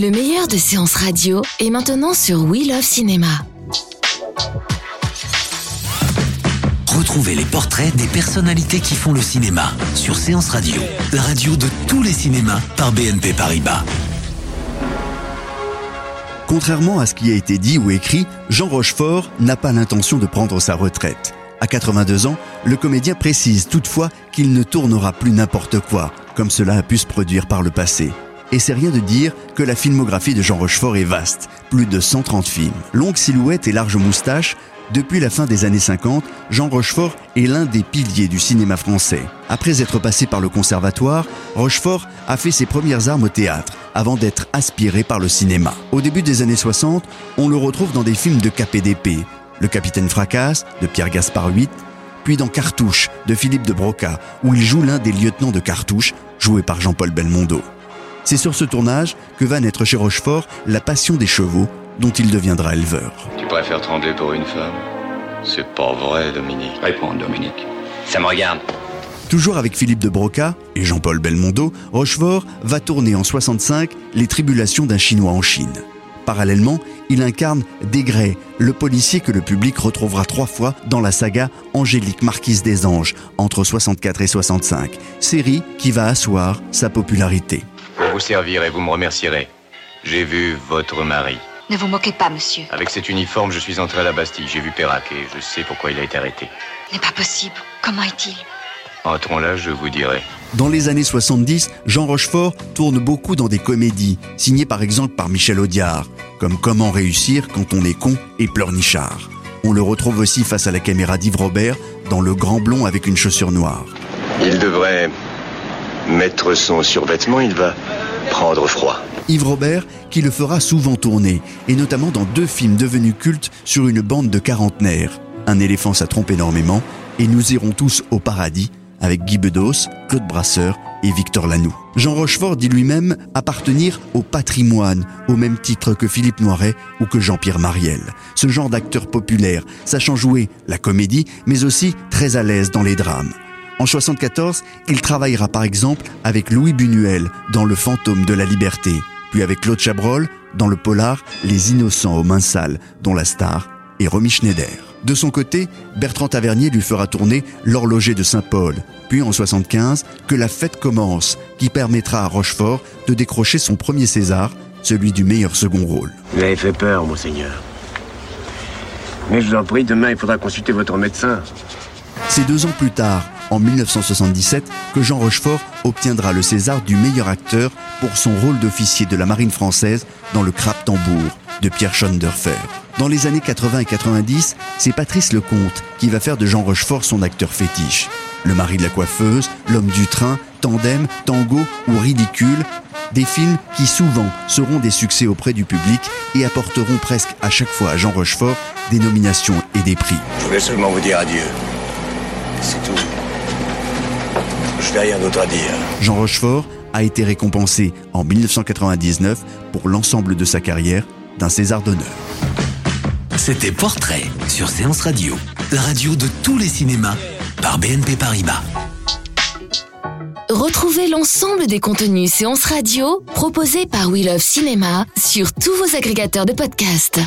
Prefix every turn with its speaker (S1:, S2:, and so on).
S1: Le meilleur de séances radio est maintenant sur We Love Cinéma.
S2: Retrouvez les portraits des personnalités qui font le cinéma sur Séance Radio, la radio de tous les cinémas par BNP Paribas.
S3: Contrairement à ce qui a été dit ou écrit, Jean Rochefort n'a pas l'intention de prendre sa retraite. À 82 ans, le comédien précise toutefois qu'il ne tournera plus n'importe quoi, comme cela a pu se produire par le passé. Et c'est rien de dire que la filmographie de Jean Rochefort est vaste, plus de 130 films. Longue silhouette et large moustache, depuis la fin des années 50, Jean Rochefort est l'un des piliers du cinéma français. Après être passé par le conservatoire, Rochefort a fait ses premières armes au théâtre avant d'être aspiré par le cinéma. Au début des années 60, on le retrouve dans des films de KPDP, Le Capitaine Fracasse de Pierre Gaspard VIII, puis dans Cartouche de Philippe de Broca, où il joue l'un des lieutenants de Cartouche, joué par Jean-Paul Belmondo. C'est sur ce tournage que va naître chez Rochefort la passion des chevaux, dont il deviendra éleveur.
S4: Tu préfères trembler pour une femme? C'est pas vrai, Dominique.
S5: Réponds, Dominique. Ça me regarde.
S3: Toujours avec Philippe de Broca et Jean-Paul Belmondo, Rochefort va tourner en 65 Les tribulations d'un Chinois en Chine. Parallèlement, il incarne Desgrais, le policier que le public retrouvera trois fois dans la saga Angélique Marquise des Anges entre 64 et 65, série qui va asseoir sa popularité.
S4: Pour vous servir et vous me remercierez. J'ai vu votre mari.
S6: Ne vous moquez pas, monsieur.
S4: Avec cet uniforme, je suis entré à la Bastille. J'ai vu Perrac et je sais pourquoi il a été arrêté.
S6: N'est pas possible. Comment est-il?
S4: Entrons là, je vous dirai.
S3: Dans les années 70, Jean Rochefort tourne beaucoup dans des comédies, signées par exemple par Michel Audiard, comme Comment réussir quand on est con et pleurnichard. On le retrouve aussi face à la caméra d'Yves Robert dans Le Grand Blond avec une chaussure noire.
S4: Il devrait mettre son survêtement, il va prendre froid.
S3: Yves Robert qui le fera souvent tourner, et notamment dans deux films devenus cultes sur une bande de quarantenaires. Un éléphant ça trompe énormément, et Nous irons tous au paradis, avec Guy Bedos, Claude Brasseur et Victor Lanoux. Jean Rochefort dit lui-même appartenir au patrimoine, au même titre que Philippe Noiret ou que Jean-Pierre Mariel. Ce genre d'acteur populaire, sachant jouer la comédie, mais aussi très à l'aise dans les drames. En 74, il travaillera par exemple avec Louis Buñuel dans Le fantôme de la liberté, puis avec Claude Chabrol dans le polar Les innocents aux mains sales, dont la star est Romy Schneider. De son côté, Bertrand Tavernier lui fera tourner L'horloger de Saint-Paul, puis en 75, Que la fête commence, qui permettra à Rochefort de décrocher son premier César, celui du meilleur second rôle.
S7: Vous avez fait peur, monseigneur. Mais je vous en prie, demain, il faudra consulter votre médecin.
S3: C'est deux ans plus tard, en 1977, que Jean Rochefort obtiendra le César du meilleur acteur pour son rôle d'officier de la marine française dans Le Crabe Tambour de Pierre Schoenderfer. Dans les années 80 et 90, c'est Patrice Lecomte qui va faire de Jean Rochefort son acteur fétiche. Le mari de la coiffeuse, L'homme du train, Tandem, Tango ou Ridicule, des films qui souvent seront des succès auprès du public et apporteront presque à chaque fois à Jean Rochefort des nominations et des prix.
S7: Je seulement vous dire adieu. C'est tout. Je n'ai rien d'autre à dire.
S3: Jean Rochefort a été récompensé en 1999 pour l'ensemble de sa carrière d'un César d'honneur.
S2: C'était Portrait sur Séance Radio, la radio de tous les cinémas par BNP Paribas.
S1: Retrouvez l'ensemble des contenus séances radio proposés par We Love Cinéma sur tous vos agrégateurs de podcasts.